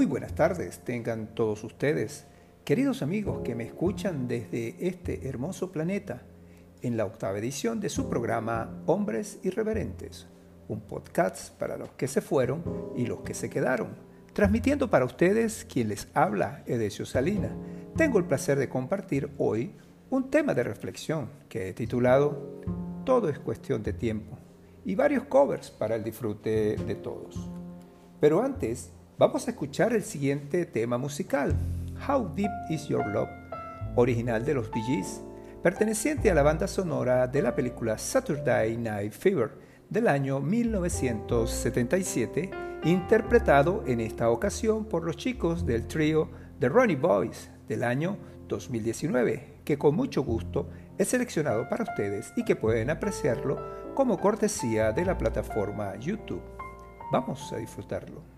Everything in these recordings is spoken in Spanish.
Muy buenas tardes, tengan todos ustedes, queridos amigos que me escuchan desde este hermoso planeta, en la octava edición de su programa Hombres Irreverentes, un podcast para los que se fueron y los que se quedaron, transmitiendo para ustedes quien les habla, Edesio Salina. Tengo el placer de compartir hoy un tema de reflexión que he titulado Todo es cuestión de tiempo y varios covers para el disfrute de todos. Pero antes, vamos a escuchar el siguiente tema musical, How Deep Is Your Love, original de los Bee Gees, perteneciente a la banda sonora de la película Saturday Night Fever del año 1977, interpretado en esta ocasión por los chicos del trío The Ronnie Boys del año 2019, que con mucho gusto es seleccionado para ustedes y que pueden apreciarlo como cortesía de la plataforma YouTube. Vamos a disfrutarlo.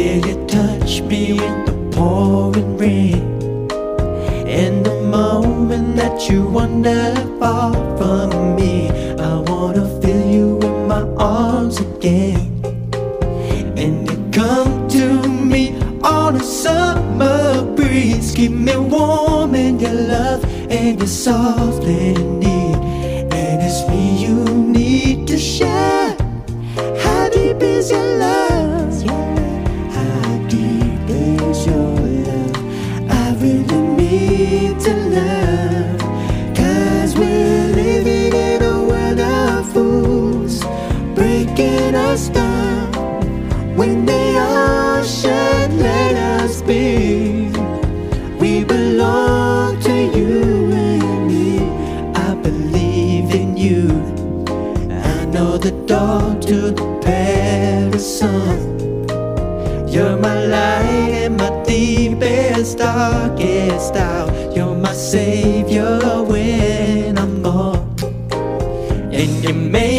Feel you touch me in the pouring rain. In the moment that you wander far from me, I wanna feel you in my arms again. And you come to me on a summer breeze, keep me warm in your love and your soft. darkest hour. You're my savior when I'm gone, and you make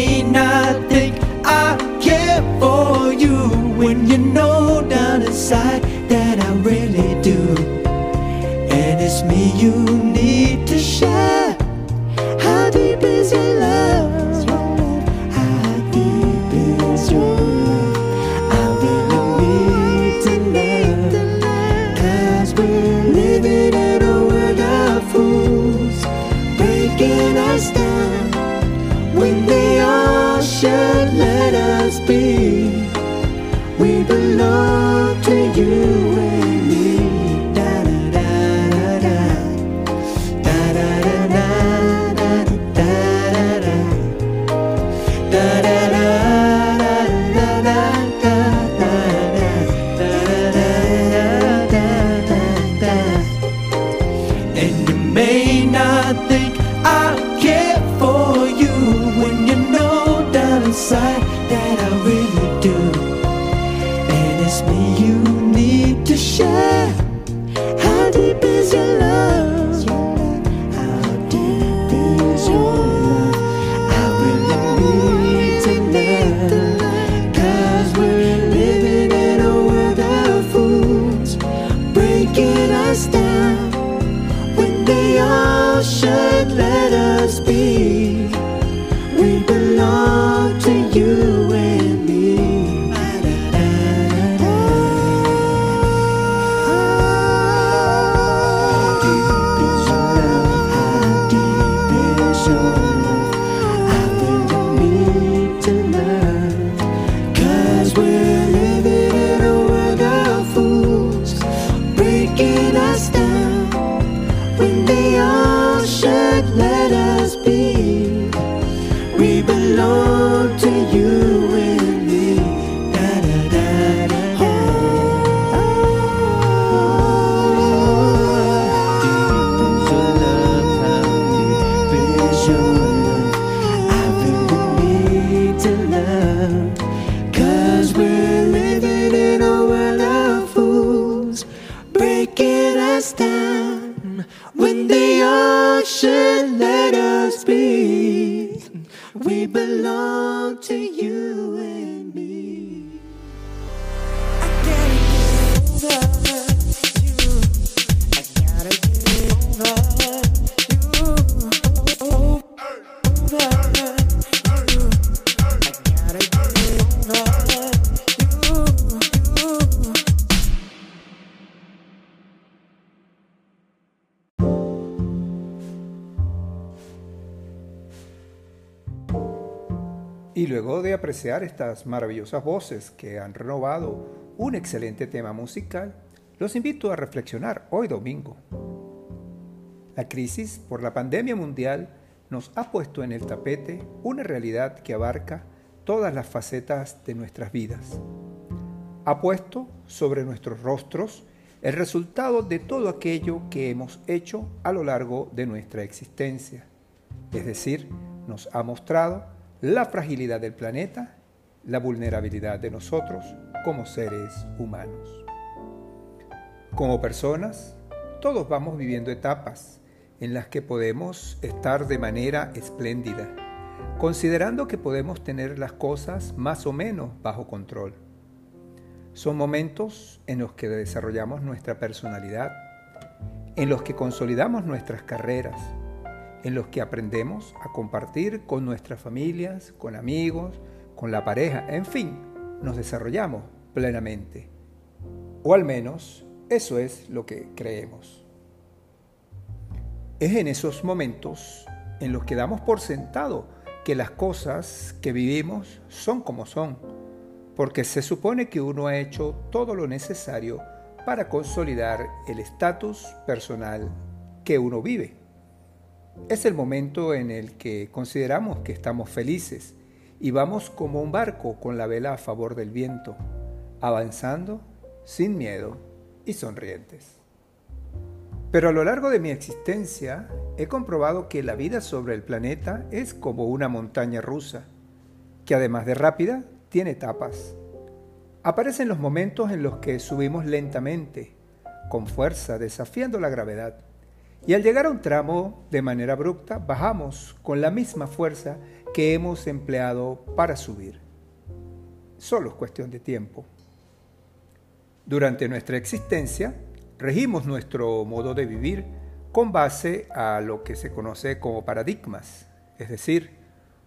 estas maravillosas voces que han renovado un excelente tema musical, los invito a reflexionar hoy domingo. La crisis por la pandemia mundial nos ha puesto en el tapete una realidad que abarca todas las facetas de nuestras vidas. Ha puesto sobre nuestros rostros el resultado de todo aquello que hemos hecho a lo largo de nuestra existencia. Es decir, nos ha mostrado la fragilidad del planeta, la vulnerabilidad de nosotros como seres humanos. Como personas, todos vamos viviendo etapas en las que podemos estar de manera espléndida, considerando que podemos tener las cosas más o menos bajo control. Son momentos en los que desarrollamos nuestra personalidad, en los que consolidamos nuestras carreras, en los que aprendemos a compartir con nuestras familias, con amigos, con la pareja, en fin, nos desarrollamos plenamente. O al menos eso es lo que creemos. Es en esos momentos en los que damos por sentado que las cosas que vivimos son como son, porque se supone que uno ha hecho todo lo necesario para consolidar el estatus personal que uno vive. Es el momento en el que consideramos que estamos felices y vamos como un barco con la vela a favor del viento, avanzando sin miedo y sonrientes. Pero a lo largo de mi existencia he comprobado que la vida sobre el planeta es como una montaña rusa, que además de rápida, tiene etapas. Aparecen los momentos en los que subimos lentamente, con fuerza, desafiando la gravedad y al llegar a un tramo de manera abrupta, bajamos con la misma fuerza que hemos empleado para subir. Solo es cuestión de tiempo. Durante nuestra existencia, regimos nuestro modo de vivir con base a lo que se conoce como paradigmas, es decir,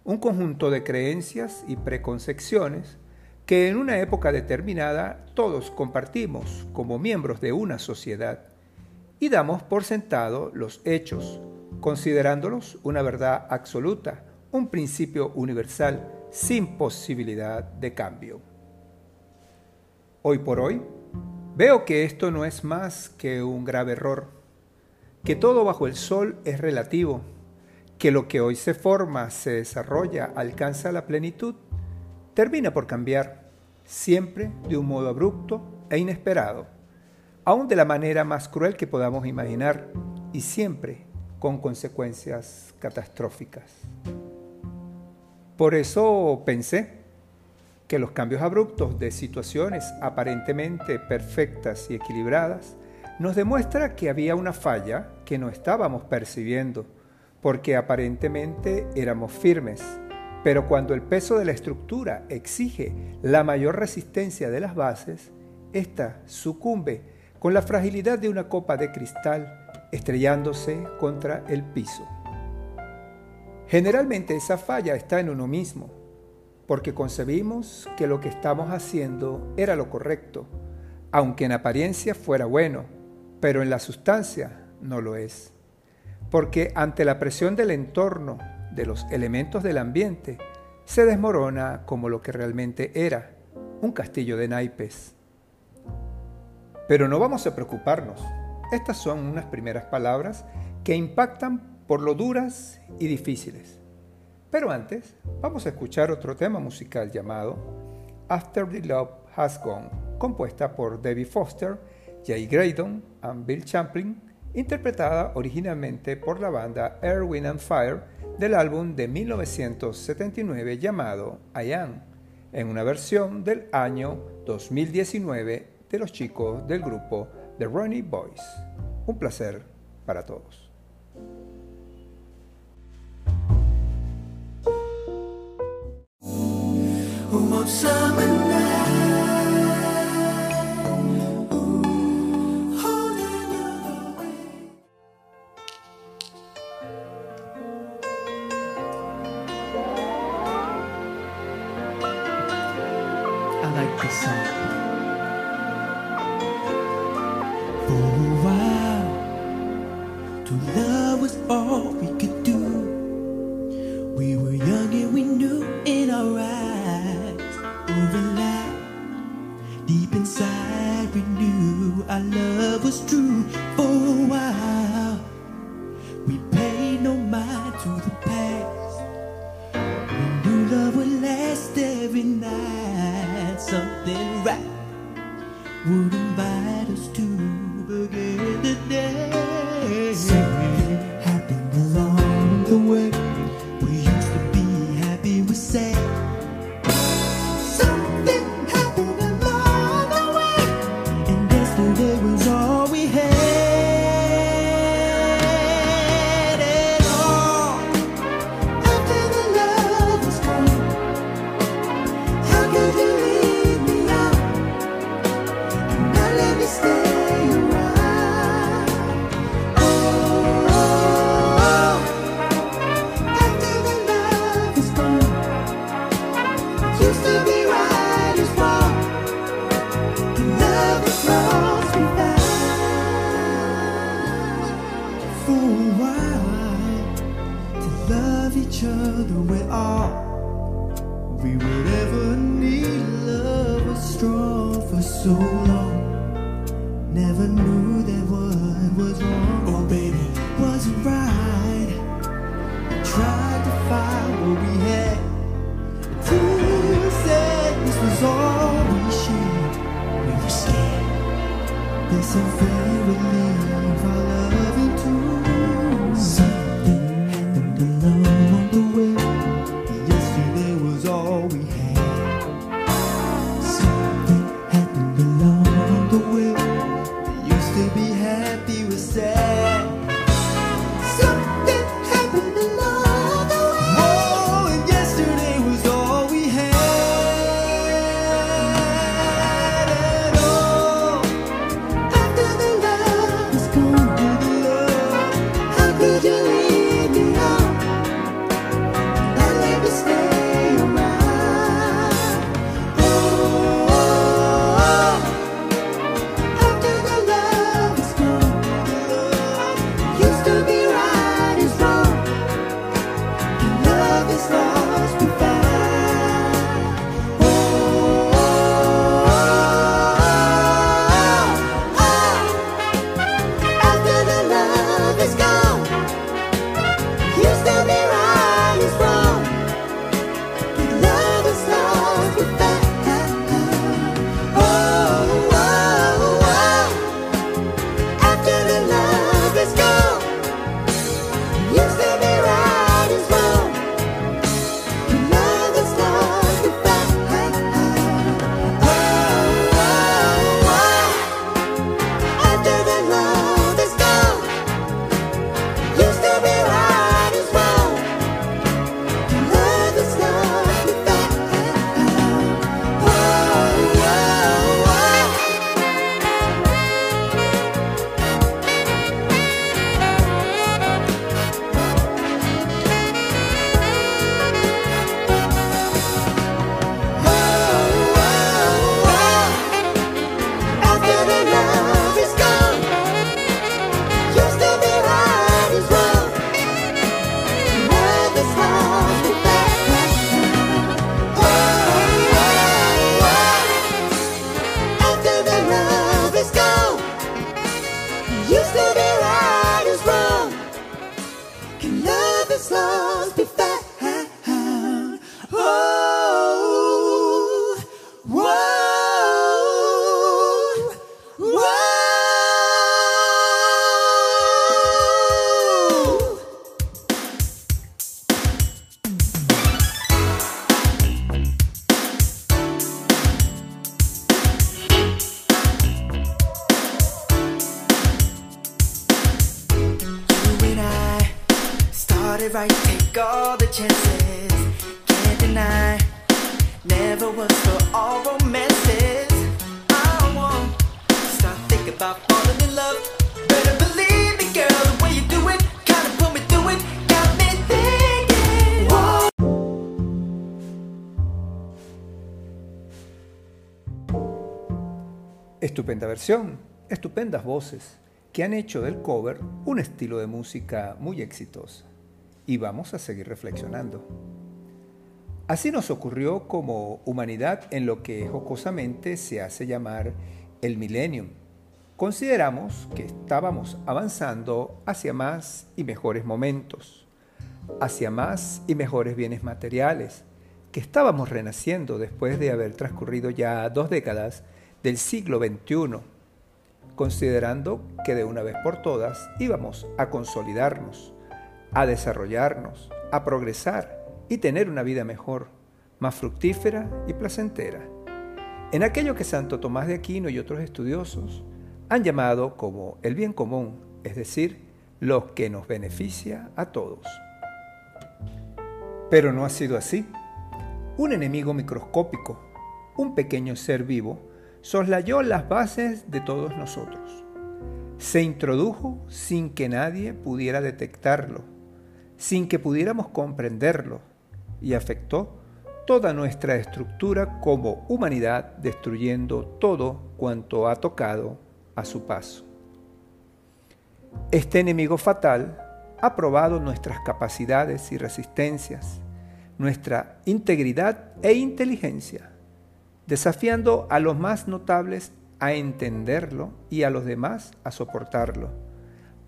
un conjunto de creencias y preconcepciones que en una época determinada todos compartimos como miembros de una sociedad y damos por sentado los hechos, considerándolos una verdad absoluta, un principio universal sin posibilidad de cambio. Hoy por hoy, veo que esto no es más que un grave error, que todo bajo el sol es relativo, que lo que hoy se forma, se desarrolla, alcanza la plenitud, termina por cambiar, siempre de un modo abrupto e inesperado aún de la manera más cruel que podamos imaginar y siempre con consecuencias catastróficas. Por eso pensé que los cambios abruptos de situaciones aparentemente perfectas y equilibradas nos demuestra que había una falla que no estábamos percibiendo, porque aparentemente éramos firmes, pero cuando el peso de la estructura exige la mayor resistencia de las bases, ésta sucumbe con la fragilidad de una copa de cristal estrellándose contra el piso. Generalmente esa falla está en uno mismo, porque concebimos que lo que estamos haciendo era lo correcto, aunque en apariencia fuera bueno, pero en la sustancia no lo es. Porque ante la presión del entorno, de los elementos del ambiente, se desmorona como lo que realmente era, un castillo de naipes. Pero no vamos a preocuparnos. Estas son unas primeras palabras que impactan por lo duras y difíciles. Pero antes, vamos a escuchar otro tema musical llamado After the Love Has Gone, compuesta por Debbie Foster, Jay Graydon y Bill Champlin, interpretada originalmente por la banda Air, Wind and Fire del álbum de 1979 llamado I Am, en una versión del año 2019 de los chicos del grupo The Ronnie Boys. Un placer para todos. was true for a while. We paid no mind to the past. We knew love would last every night. Something right would invite us to begin the day. Something happened along the way. Estupenda versión, estupendas voces que han hecho del cover un estilo de música muy exitoso. Y vamos a seguir reflexionando. Así nos ocurrió como humanidad en lo que jocosamente se hace llamar el millennium. Consideramos que estábamos avanzando hacia más y mejores momentos, hacia más y mejores bienes materiales, que estábamos renaciendo después de haber transcurrido ya dos décadas del siglo XXI, considerando que de una vez por todas íbamos a consolidarnos, a desarrollarnos, a progresar y tener una vida mejor, más fructífera y placentera. En aquello que Santo Tomás de Aquino y otros estudiosos han llamado como el bien común, es decir, lo que nos beneficia a todos. Pero no ha sido así. Un enemigo microscópico, un pequeño ser vivo, soslayó las bases de todos nosotros. Se introdujo sin que nadie pudiera detectarlo, sin que pudiéramos comprenderlo, y afectó toda nuestra estructura como humanidad, destruyendo todo cuanto ha tocado a su paso. Este enemigo fatal ha probado nuestras capacidades y resistencias, nuestra integridad e inteligencia, desafiando a los más notables a entenderlo y a los demás a soportarlo,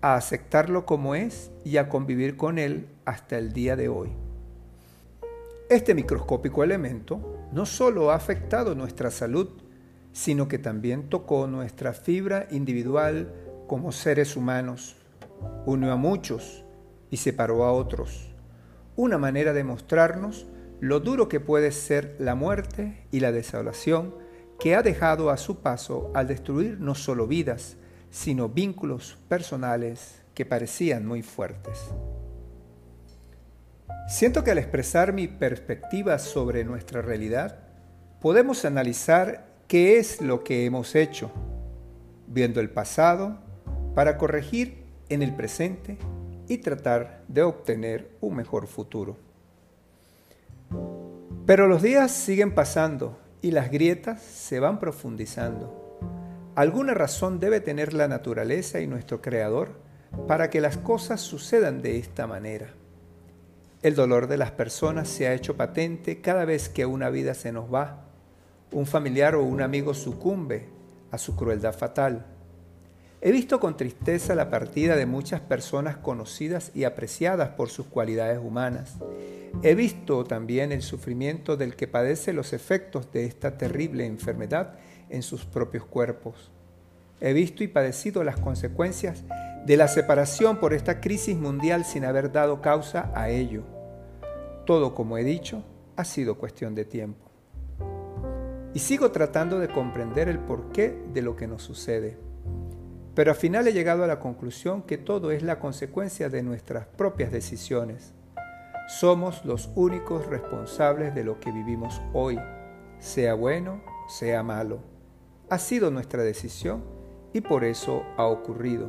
a aceptarlo como es y a convivir con él hasta el día de hoy. Este microscópico elemento no solo ha afectado nuestra salud, sino que también tocó nuestra fibra individual como seres humanos, unió a muchos y separó a otros. Una manera de mostrarnos lo duro que puede ser la muerte y la desolación que ha dejado a su paso al destruir no solo vidas, sino vínculos personales que parecían muy fuertes. Siento que al expresar mi perspectiva sobre nuestra realidad, podemos analizar qué es lo que hemos hecho, viendo el pasado, para corregir en el presente y tratar de obtener un mejor futuro. Pero los días siguen pasando y las grietas se van profundizando. Alguna razón debe tener la naturaleza y nuestro Creador para que las cosas sucedan de esta manera. El dolor de las personas se ha hecho patente cada vez que una vida se nos va, un familiar o un amigo sucumbe a su crueldad fatal. He visto con tristeza la partida de muchas personas conocidas y apreciadas por sus cualidades humanas. He visto también el sufrimiento del que padece los efectos de esta terrible enfermedad en sus propios cuerpos. He visto y padecido las consecuencias de la separación por esta crisis mundial sin haber dado causa a ello. Todo, como he dicho, ha sido cuestión de tiempo. Y sigo tratando de comprender el porqué de lo que nos sucede. Pero al final he llegado a la conclusión que todo es la consecuencia de nuestras propias decisiones. Somos los únicos responsables de lo que vivimos hoy, sea bueno, sea malo. Ha sido nuestra decisión y por eso ha ocurrido.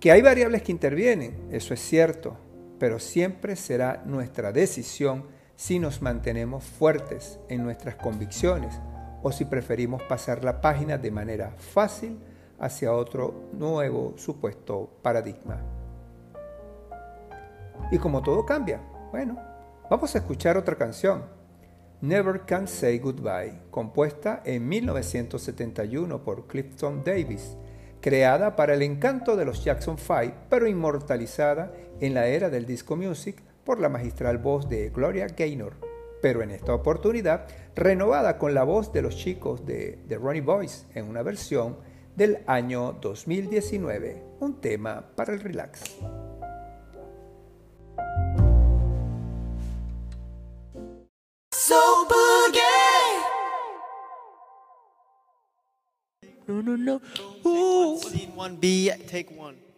Que hay variables que intervienen, eso es cierto, pero siempre será nuestra decisión si nos mantenemos fuertes en nuestras convicciones o si preferimos pasar la página de manera fácil hacia otro nuevo supuesto paradigma. Y como todo cambia, bueno, vamos a escuchar otra canción, Never Can Say Goodbye, compuesta en 1971 por Clifton Davis creada para el encanto de los Jackson Five, pero inmortalizada en la era del disco music por la magistral voz de Gloria Gaynor, pero en esta oportunidad renovada con la voz de los chicos de The Ronnie Boys en una versión del año 2019, un tema para el relax. So boogie. No, no, no. Ooh. Scene one B, take one.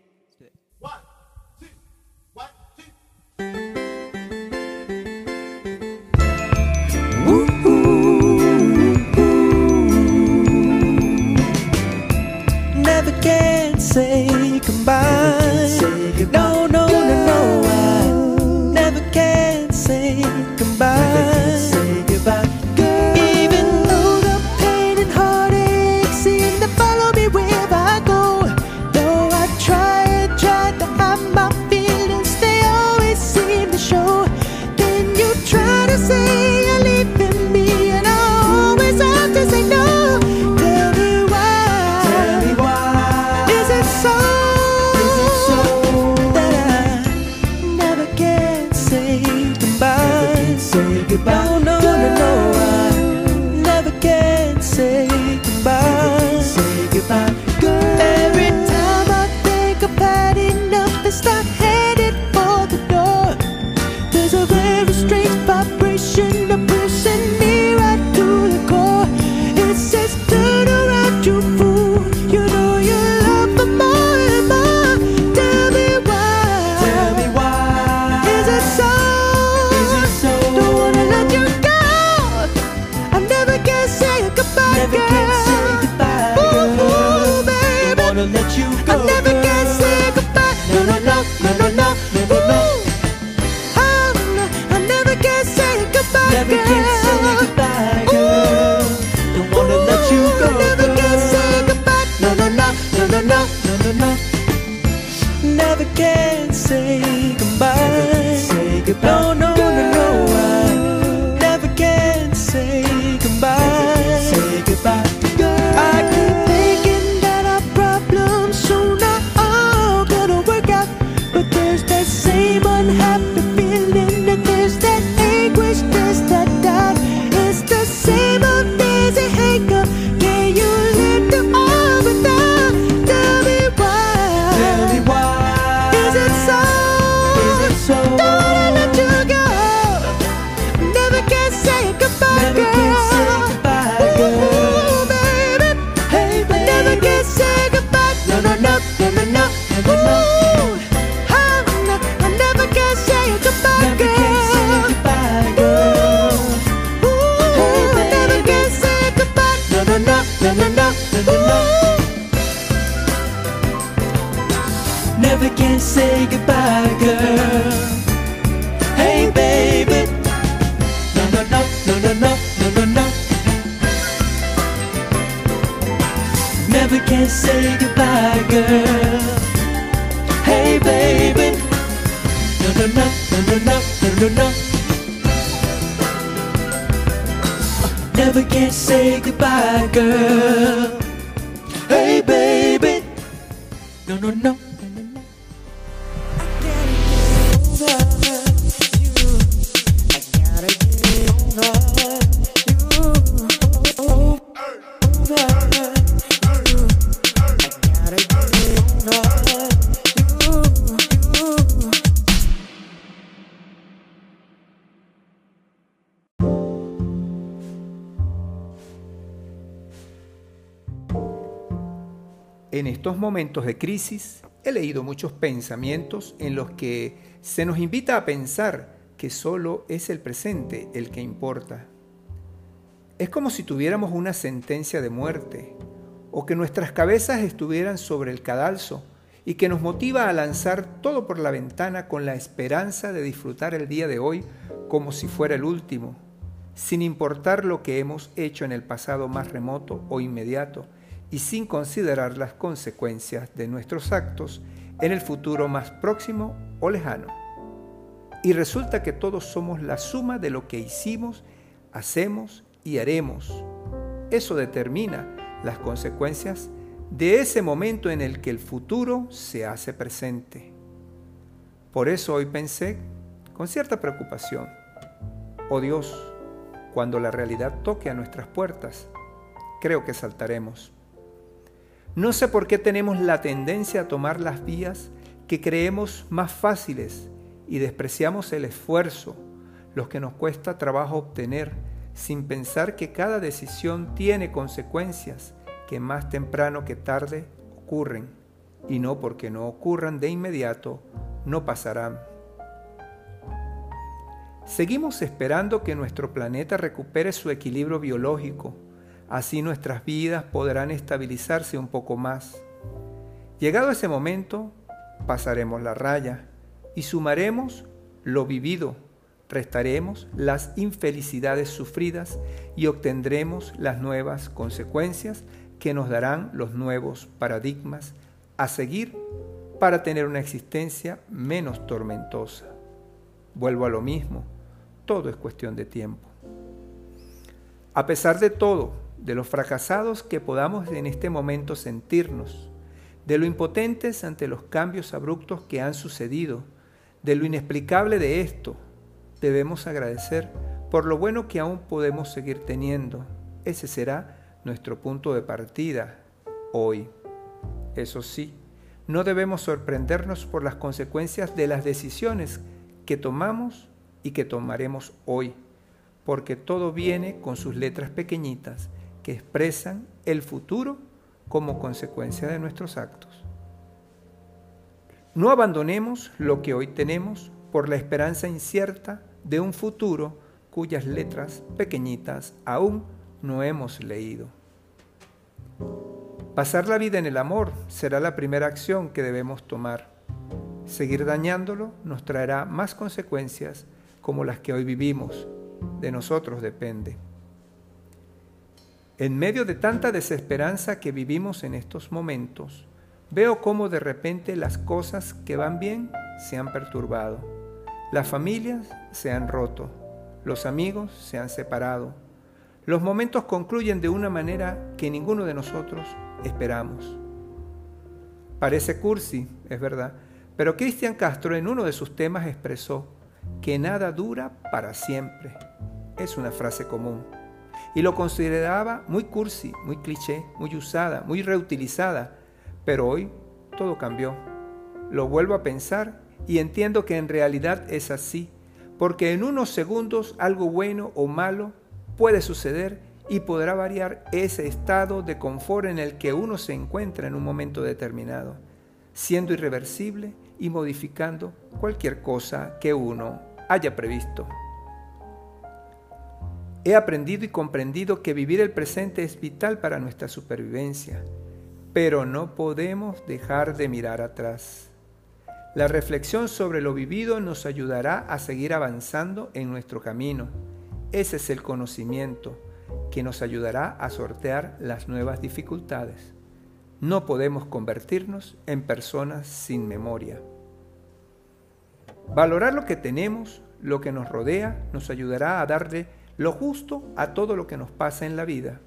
Never can say goodbye, girl. Hey, baby. No, no, no. En estos momentos de crisis he leído muchos pensamientos en los que se nos invita a pensar que solo es el presente el que importa. Es como si tuviéramos una sentencia de muerte o que nuestras cabezas estuvieran sobre el cadalso y que nos motiva a lanzar todo por la ventana con la esperanza de disfrutar el día de hoy como si fuera el último, sin importar lo que hemos hecho en el pasado más remoto o inmediato y sin considerar las consecuencias de nuestros actos en el futuro más próximo o lejano. Y resulta que todos somos la suma de lo que hicimos, hacemos y haremos. Eso determina las consecuencias de ese momento en el que el futuro se hace presente. Por eso hoy pensé con cierta preocupación, oh Dios, cuando la realidad toque a nuestras puertas, creo que saltaremos. No sé por qué tenemos la tendencia a tomar las vías que creemos más fáciles y despreciamos el esfuerzo, los que nos cuesta trabajo obtener, sin pensar que cada decisión tiene consecuencias que más temprano que tarde ocurren, y no porque no ocurran de inmediato, no pasarán. Seguimos esperando que nuestro planeta recupere su equilibrio biológico, Así nuestras vidas podrán estabilizarse un poco más. Llegado ese momento, pasaremos la raya y sumaremos lo vivido, restaremos las infelicidades sufridas y obtendremos las nuevas consecuencias que nos darán los nuevos paradigmas a seguir para tener una existencia menos tormentosa. Vuelvo a lo mismo, todo es cuestión de tiempo. A pesar de todo, de los fracasados que podamos en este momento sentirnos, de lo impotentes ante los cambios abruptos que han sucedido, de lo inexplicable de esto, debemos agradecer por lo bueno que aún podemos seguir teniendo. Ese será nuestro punto de partida hoy. Eso sí, no debemos sorprendernos por las consecuencias de las decisiones que tomamos y que tomaremos hoy, porque todo viene con sus letras pequeñitas que expresan el futuro como consecuencia de nuestros actos. No abandonemos lo que hoy tenemos por la esperanza incierta de un futuro cuyas letras pequeñitas aún no hemos leído. Pasar la vida en el amor será la primera acción que debemos tomar. Seguir dañándolo nos traerá más consecuencias como las que hoy vivimos. De nosotros depende. En medio de tanta desesperanza que vivimos en estos momentos, veo cómo de repente las cosas que van bien se han perturbado. Las familias se han roto, los amigos se han separado. Los momentos concluyen de una manera que ninguno de nosotros esperamos. Parece cursi, es verdad, pero Cristian Castro en uno de sus temas expresó que nada dura para siempre. Es una frase común. Y lo consideraba muy cursi, muy cliché, muy usada, muy reutilizada. Pero hoy todo cambió. Lo vuelvo a pensar y entiendo que en realidad es así, porque en unos segundos algo bueno o malo puede suceder y podrá variar ese estado de confort en el que uno se encuentra en un momento determinado, siendo irreversible y modificando cualquier cosa que uno haya previsto. He aprendido y comprendido que vivir el presente es vital para nuestra supervivencia, pero no podemos dejar de mirar atrás. La reflexión sobre lo vivido nos ayudará a seguir avanzando en nuestro camino. Ese es el conocimiento que nos ayudará a sortear las nuevas dificultades. No podemos convertirnos en personas sin memoria. Valorar lo que tenemos, lo que nos rodea, nos ayudará a darle lo justo a todo lo que nos pasa en la vida.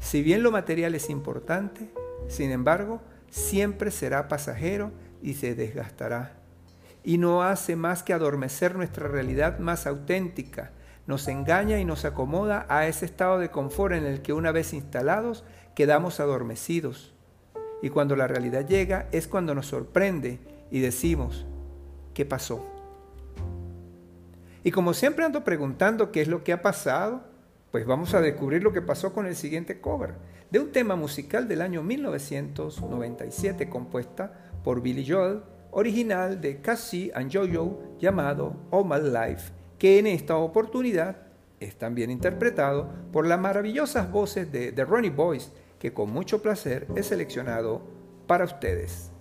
Si bien lo material es importante, sin embargo, siempre será pasajero y se desgastará. Y no hace más que adormecer nuestra realidad más auténtica, nos engaña y nos acomoda a ese estado de confort en el que una vez instalados quedamos adormecidos. Y cuando la realidad llega es cuando nos sorprende y decimos, ¿qué pasó? Y como siempre ando preguntando qué es lo que ha pasado, pues vamos a descubrir lo que pasó con el siguiente cover de un tema musical del año 1997 compuesta por Billy Joel, original de Cassie and Jojo llamado All My Life, que en esta oportunidad es también interpretado por las maravillosas voces de The Ronnie Boys, que con mucho placer he seleccionado para ustedes.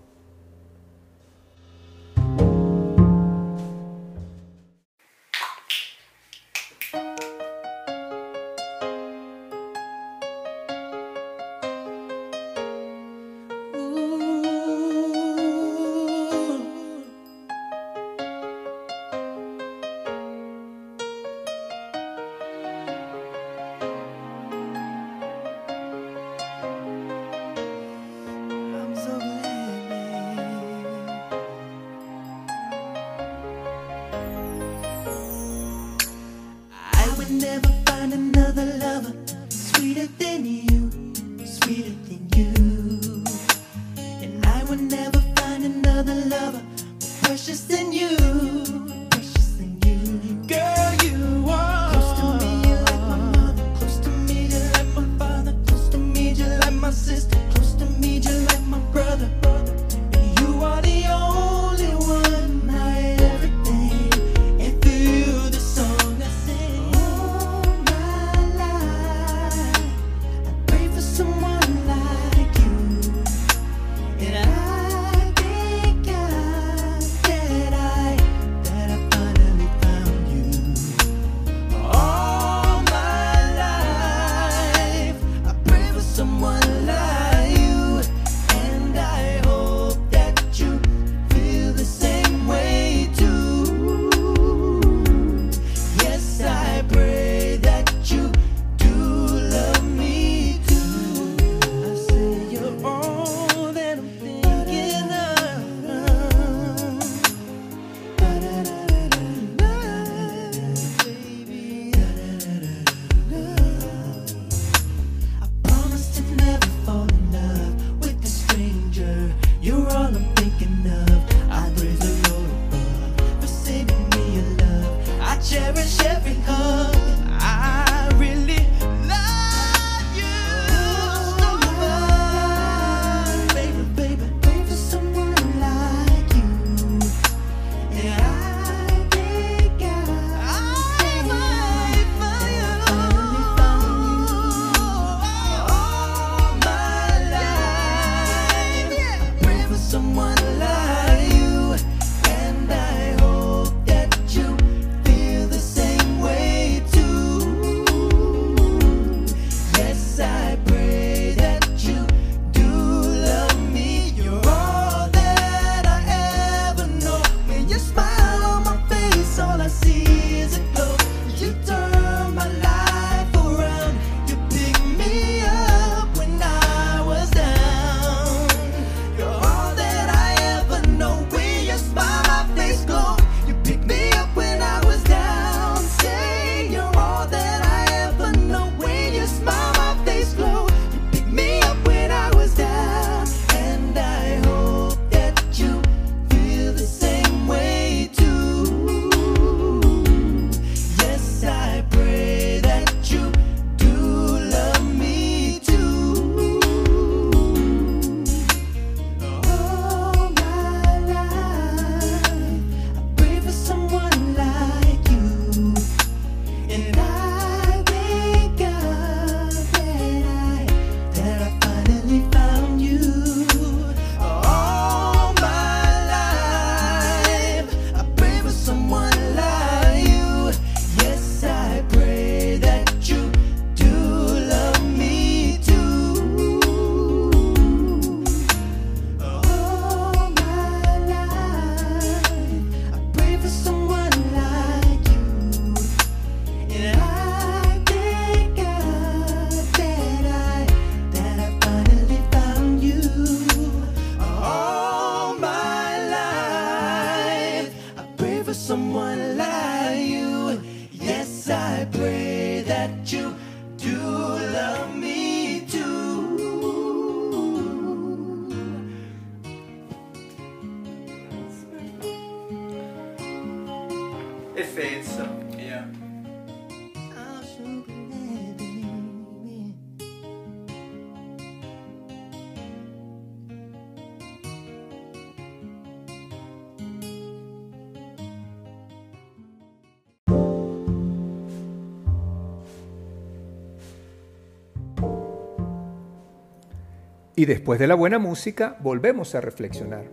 Y después de la buena música, volvemos a reflexionar.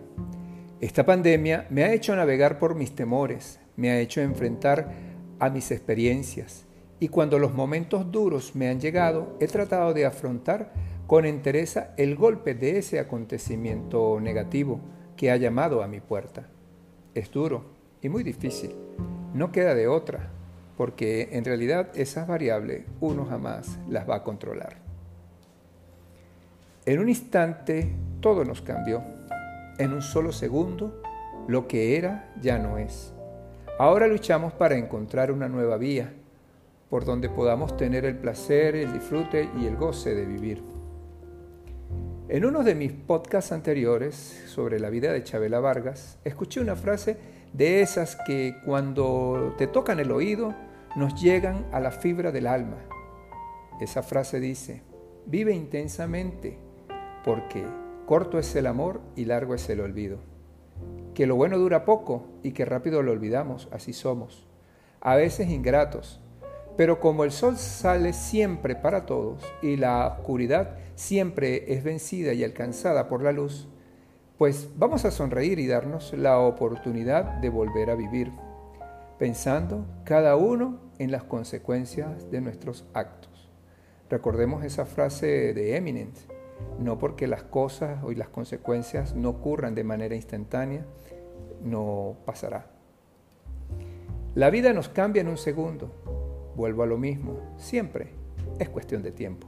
Esta pandemia me ha hecho navegar por mis temores, me ha hecho enfrentar a mis experiencias y cuando los momentos duros me han llegado, he tratado de afrontar con entereza el golpe de ese acontecimiento negativo que ha llamado a mi puerta. Es duro y muy difícil, no queda de otra, porque en realidad esas variables uno jamás las va a controlar. En un instante todo nos cambió. En un solo segundo, lo que era ya no es. Ahora luchamos para encontrar una nueva vía por donde podamos tener el placer, el disfrute y el goce de vivir. En uno de mis podcasts anteriores sobre la vida de Chabela Vargas, escuché una frase de esas que cuando te tocan el oído nos llegan a la fibra del alma. Esa frase dice, vive intensamente porque corto es el amor y largo es el olvido. Que lo bueno dura poco y que rápido lo olvidamos, así somos. A veces ingratos, pero como el sol sale siempre para todos y la oscuridad siempre es vencida y alcanzada por la luz, pues vamos a sonreír y darnos la oportunidad de volver a vivir, pensando cada uno en las consecuencias de nuestros actos. Recordemos esa frase de Eminent, no porque las cosas y las consecuencias no ocurran de manera instantánea, no pasará. La vida nos cambia en un segundo. Vuelvo a lo mismo, siempre es cuestión de tiempo.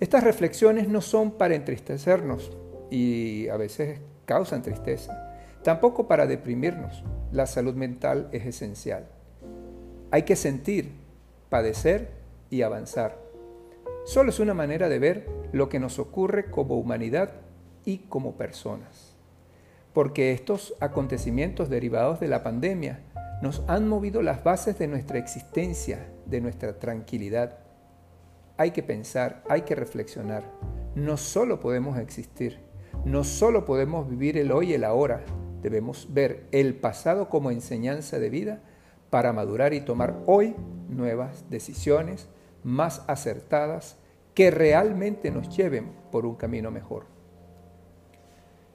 Estas reflexiones no son para entristecernos y a veces causan tristeza, tampoco para deprimirnos. La salud mental es esencial. Hay que sentir, padecer y avanzar. Solo es una manera de ver lo que nos ocurre como humanidad y como personas. Porque estos acontecimientos derivados de la pandemia nos han movido las bases de nuestra existencia, de nuestra tranquilidad. Hay que pensar, hay que reflexionar. No solo podemos existir, no solo podemos vivir el hoy y el ahora, debemos ver el pasado como enseñanza de vida para madurar y tomar hoy nuevas decisiones más acertadas que realmente nos lleven por un camino mejor.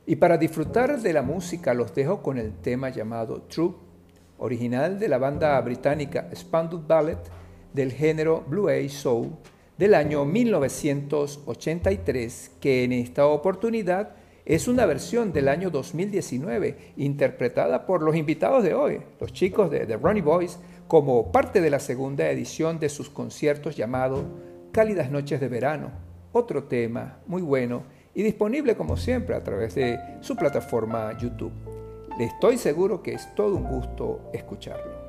Y para disfrutar de la música los dejo con el tema llamado True, original de la banda británica Spandau Ballet del género Blue Age Soul del año 1983, que en esta oportunidad es una versión del año 2019, interpretada por los invitados de hoy, los chicos de The Ronnie Boys, como parte de la segunda edición de sus conciertos llamado Cálidas Noches de Verano, otro tema muy bueno y disponible como siempre a través de su plataforma YouTube. Le estoy seguro que es todo un gusto escucharlo.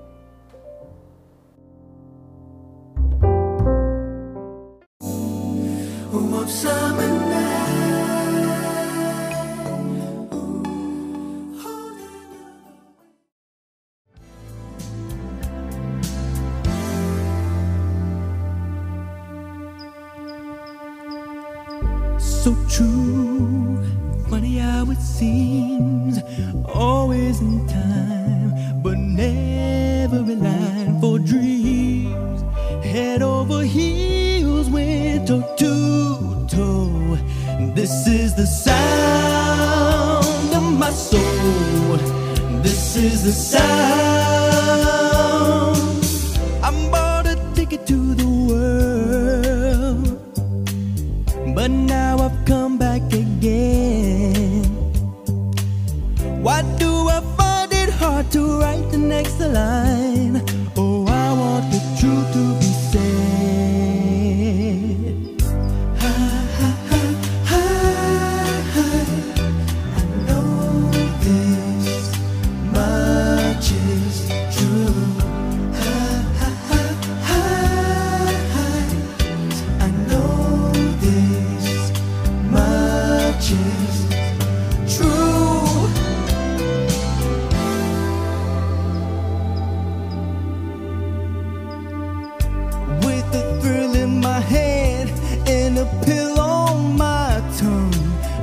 Pill on my tongue,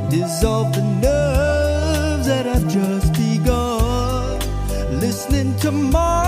dissolve the nerves that I've just begun. Listening to Marvin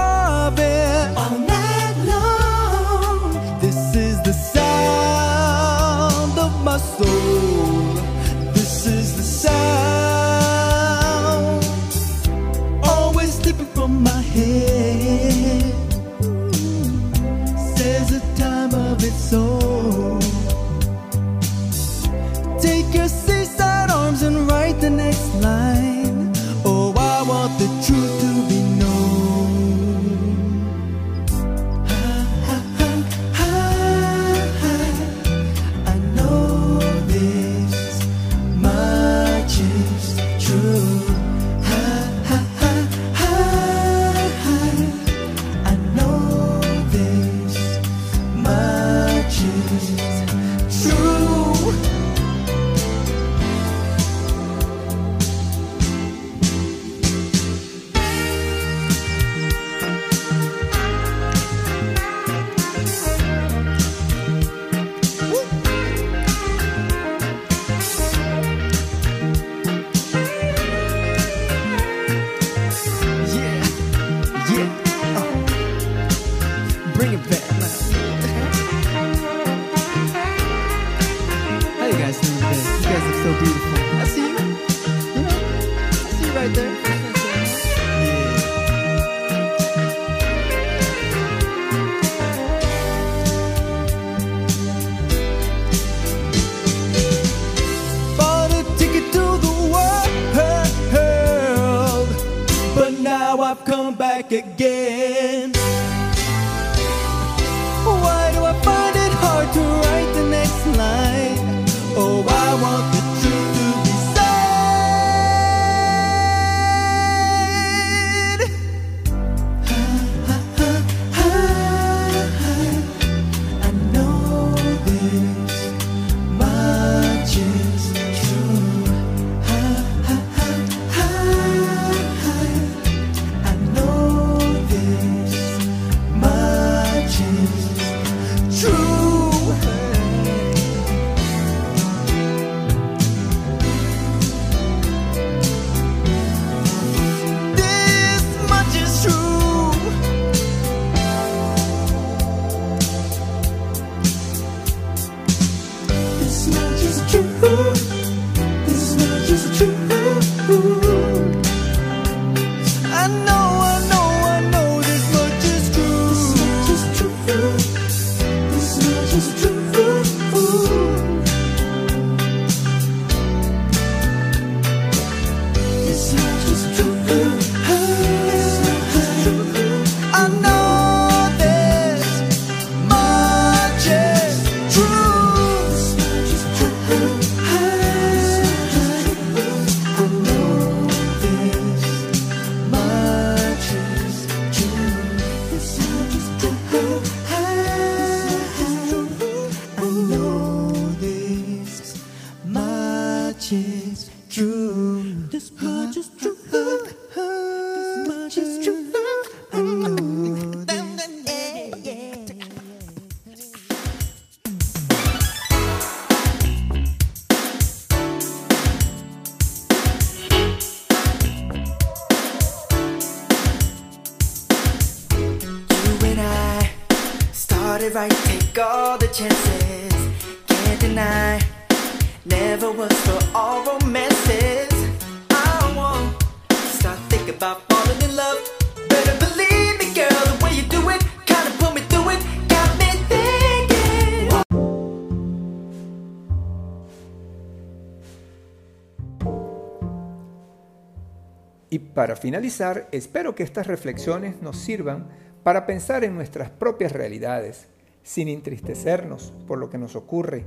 finalizar, espero que estas reflexiones nos sirvan para pensar en nuestras propias realidades, sin entristecernos por lo que nos ocurre,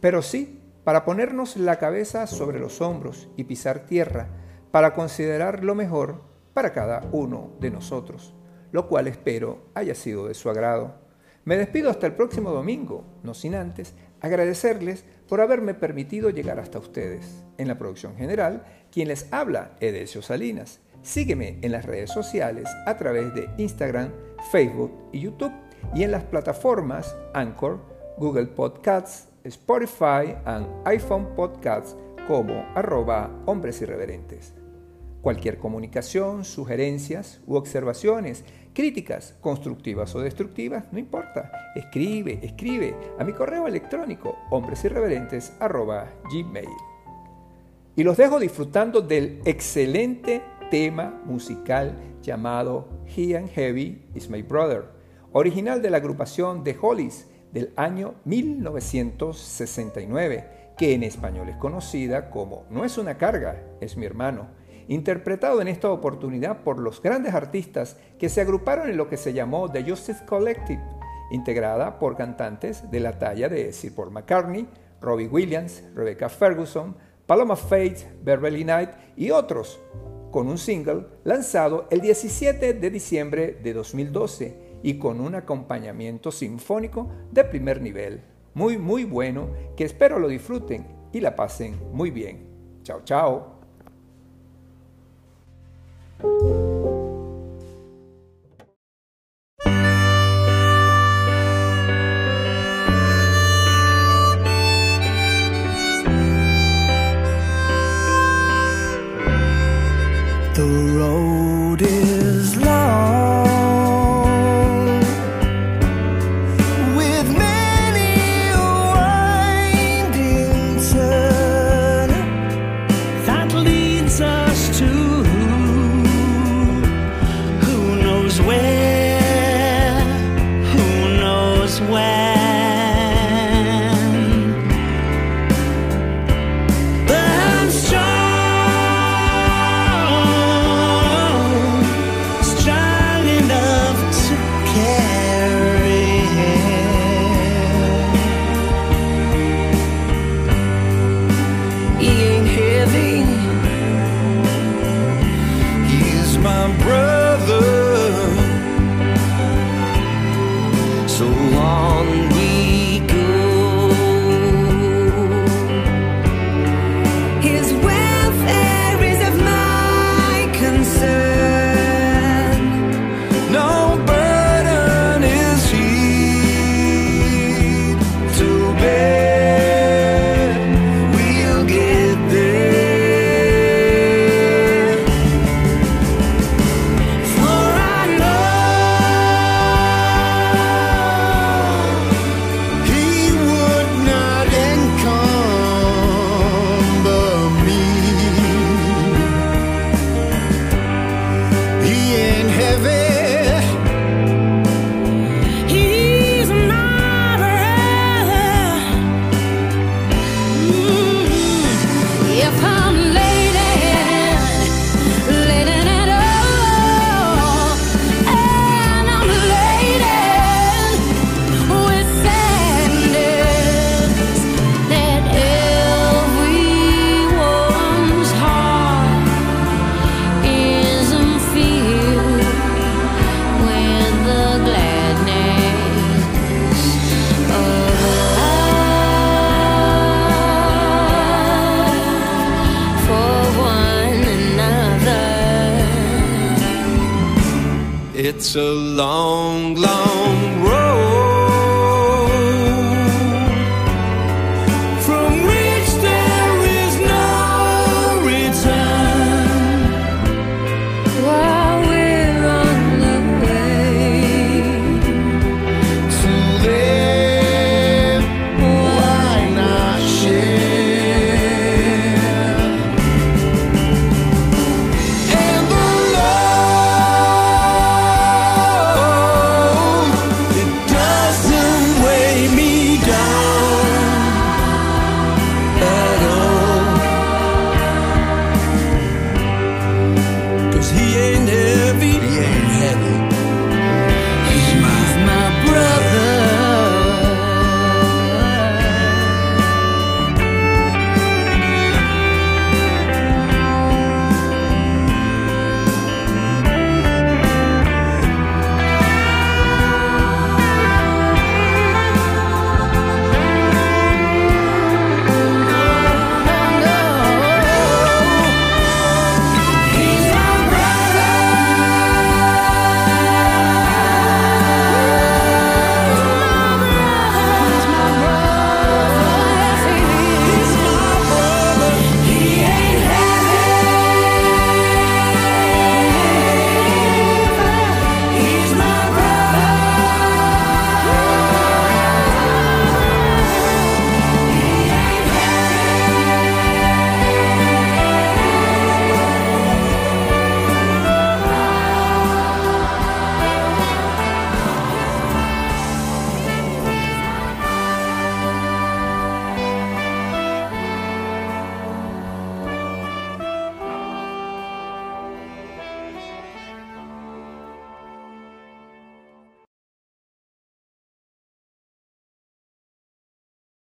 pero sí para ponernos la cabeza sobre los hombros y pisar tierra para considerar lo mejor para cada uno de nosotros, lo cual espero haya sido de su agrado. Me despido hasta el próximo domingo, no sin antes agradecerles por haberme permitido llegar hasta ustedes. En la producción general, quien les habla, Edesio Salinas. Sígueme en las redes sociales a través de Instagram, Facebook y YouTube y en las plataformas Anchor, Google Podcasts, Spotify and iPhone Podcasts como arroba hombres irreverentes. Cualquier comunicación, sugerencias u observaciones, críticas, constructivas o destructivas, no importa. Escribe, escribe a mi correo electrónico hombresirreverentes.gmail. Y los dejo disfrutando del excelente tema musical llamado He and Heavy is My Brother, original de la agrupación The Hollies del año 1969, que en español es conocida como No es una carga, es mi hermano, interpretado en esta oportunidad por los grandes artistas que se agruparon en lo que se llamó The Justice Collective, integrada por cantantes de la talla de Sir Paul McCartney, Robbie Williams, Rebecca Ferguson, Paloma Faith, Beverly Knight y otros, con un single lanzado el 17 de diciembre de 2012 y con un acompañamiento sinfónico de primer nivel. Muy, muy bueno, que espero lo disfruten y la pasen muy bien. Chao, chao.